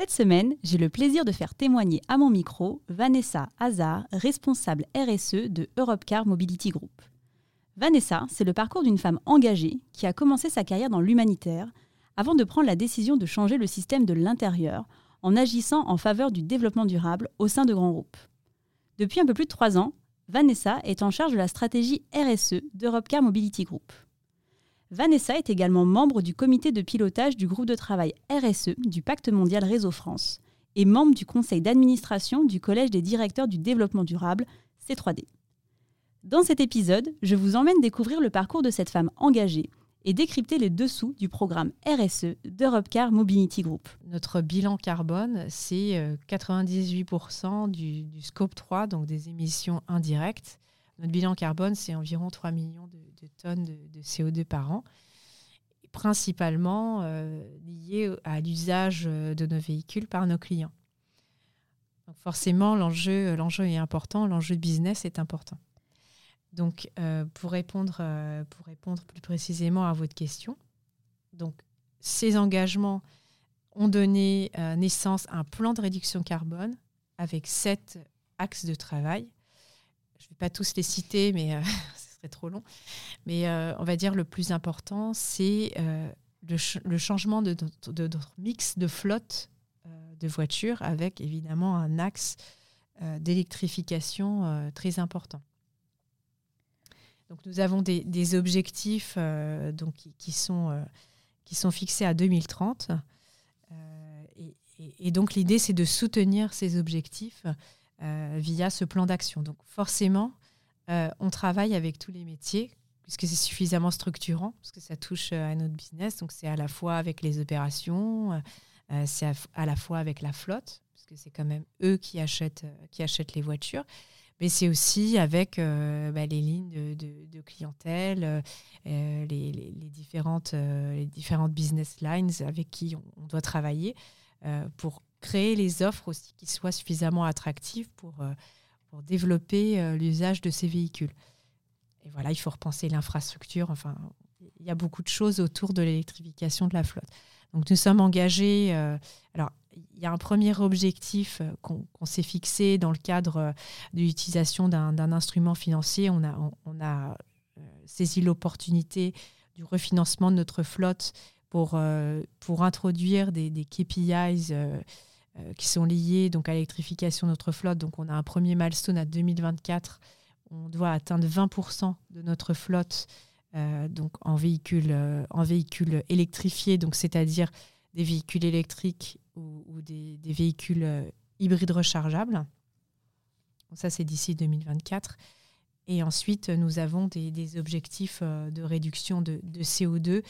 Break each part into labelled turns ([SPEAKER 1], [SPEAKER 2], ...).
[SPEAKER 1] Cette semaine, j'ai le plaisir de faire témoigner à mon micro Vanessa Hazard, responsable RSE de Europcar Mobility Group. Vanessa, c'est le parcours d'une femme engagée qui a commencé sa carrière dans l'humanitaire avant de prendre la décision de changer le système de l'intérieur en agissant en faveur du développement durable au sein de grands groupes. Depuis un peu plus de trois ans, Vanessa est en charge de la stratégie RSE d'Europcar Mobility Group. Vanessa est également membre du comité de pilotage du groupe de travail RSE du Pacte mondial Réseau France et membre du conseil d'administration du Collège des directeurs du développement durable, C3D. Dans cet épisode, je vous emmène découvrir le parcours de cette femme engagée et décrypter les dessous du programme RSE d'Europecar Mobility Group.
[SPEAKER 2] Notre bilan carbone, c'est 98% euh, du, du, scope 3, donc des émissions indirectes. Notre bilan carbone, c'est environ 3 millions de, tonnes de, CO2 par an, principalement euh, lié à l'usage euh, de nos véhicules par nos clients. Donc forcément, l'enjeu, l'enjeu est important, l'enjeu de business est important. Donc, euh, pour, répondre, pour répondre plus précisément à votre question, donc, ces engagements ont donné naissance à un plan de réduction carbone avec sept axes de travail je ne vais pas tous les citer, mais euh, ce serait trop long. Mais euh, on va dire le plus important, c'est euh, le, changement de, notre mix de flotte de voitures avec évidemment un axe d'électrification très important. Donc nous avons des, objectifs donc, qui, sont, qui sont fixés à 2030. Et, donc l'idée, c'est de soutenir ces objectifs via ce plan d'action. Donc forcément, euh, on travaille avec tous les métiers puisque c'est suffisamment structurant, parce que ça touche euh, à notre business. Donc c'est à la fois avec les opérations, c'est à, la fois avec la flotte, parce que c'est quand même eux qui achètent, qui achètent les voitures mais c'est aussi avec bah, les lignes de, clientèle, les, différentes, les différentes business lines avec qui on, doit travailler pour créer les offres aussi qui soient suffisamment attractives pour, euh, développer euh, l'usage de ces véhicules. Et voilà, il faut repenser l'infrastructure. Enfin, il y a beaucoup de choses autour de l'électrification de la flotte. Donc nous sommes engagés. Euh, alors, il y a un premier objectif qu'on s'est fixé dans le cadre de l'utilisation d'un instrument financier. On a, saisi l'opportunité du refinancement de notre flotte pour, pour introduire des, des KPIs qui sont liées donc, à l'électrification de notre flotte. Donc on a un premier milestone à 2024. On doit atteindre 20% de notre flotte euh, donc en véhicules euh, en véhicules électrifiés, c'est-à-dire des véhicules électriques ou, des, véhicules hybrides rechargeables. ça, c'est d'ici 2024. Et ensuite, nous avons des, objectifs de réduction de, de CO2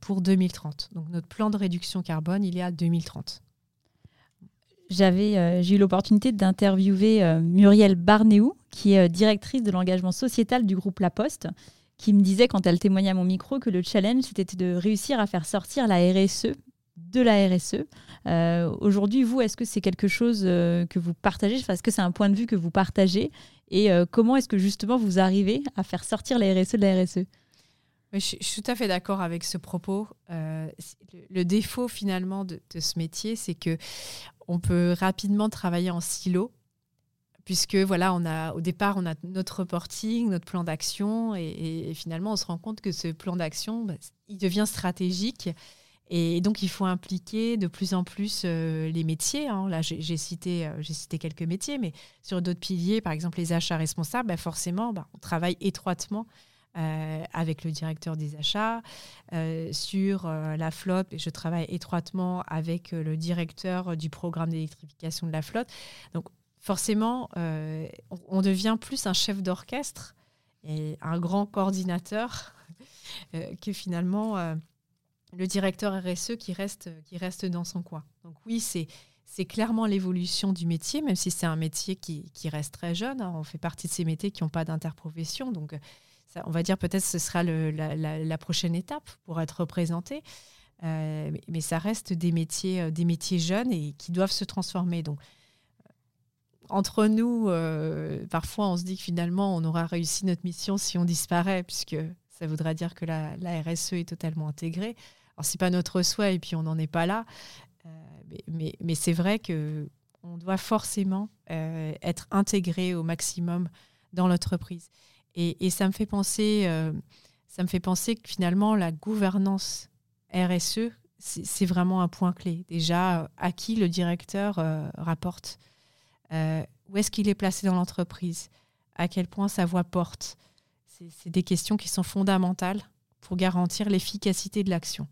[SPEAKER 2] pour 2030. Donc notre plan de réduction carbone, il est à 2030
[SPEAKER 1] j'avais, euh, j'ai eu l'opportunité d'interviewer euh, Muriel Barnéou, qui est euh, directrice de l'engagement sociétal du groupe La Poste, qui me disait quand elle témoignait à mon micro que le challenge c'était de réussir à faire sortir la RSE de la RSE. Aujourd'hui, vous, est-ce que c'est quelque chose que vous partagez? Est-ce que c'est un point de vue que vous partagez? Et comment est-ce que justement vous arrivez à faire sortir la RSE de la RSE
[SPEAKER 2] je, suis tout à fait d'accord avec ce propos. le, défaut finalement de, de ce métier, c'est que on peut rapidement travailler en silo puisque voilà, on a au départ on a notre reporting, notre plan d'action, et, finalement on se rend compte que ce plan d'action, bah, il devient stratégique, et donc il faut impliquer de plus en plus euh, les métiers. Hein. Là, j'ai cité, euh, cité quelques métiers, mais sur d'autres piliers, par exemple les achats responsables, bah, forcément, bah, on travaille étroitement euh, avec le directeur des achats. Euh, sur euh, la flotte, je travaille étroitement avec le directeur du programme d'électrification de la flotte. Donc forcément, on, devient plus un chef d'orchestre et un grand coordinateur que finalement le directeur RSE qui reste, qui reste dans son coin. Donc oui, c'est c'est clairement l'évolution du métier, même si c'est un métier qui, reste très jeune. Hein. On fait partie de ces métiers qui n'ont pas d'interprofession. Donc, on va dire peut-être ce sera la, prochaine étape pour être représenté. Euh, mais, ça reste des métiers, euh, des métiers jeunes et qui doivent se transformer. Donc, euh, entre nous, parfois, on se dit que finalement, on aura réussi notre mission si on disparaît, puisque ça voudra dire que la, RSE est totalement intégrée. Alors, c'est pas notre souhait et puis on n'en est pas là. mais, mais, c'est vrai que on doit forcément être intégré au maximum dans l'entreprise. Et, et, ça me fait penser, ça me fait penser que finalement, la gouvernance RSE, c'est vraiment un point clé. Déjà, à qui le directeur euh, rapporte euh, Où est-ce qu'il est placé dans l'entreprise À quel point sa voix porte C'est des questions qui sont fondamentales pour garantir l'efficacité de l'action.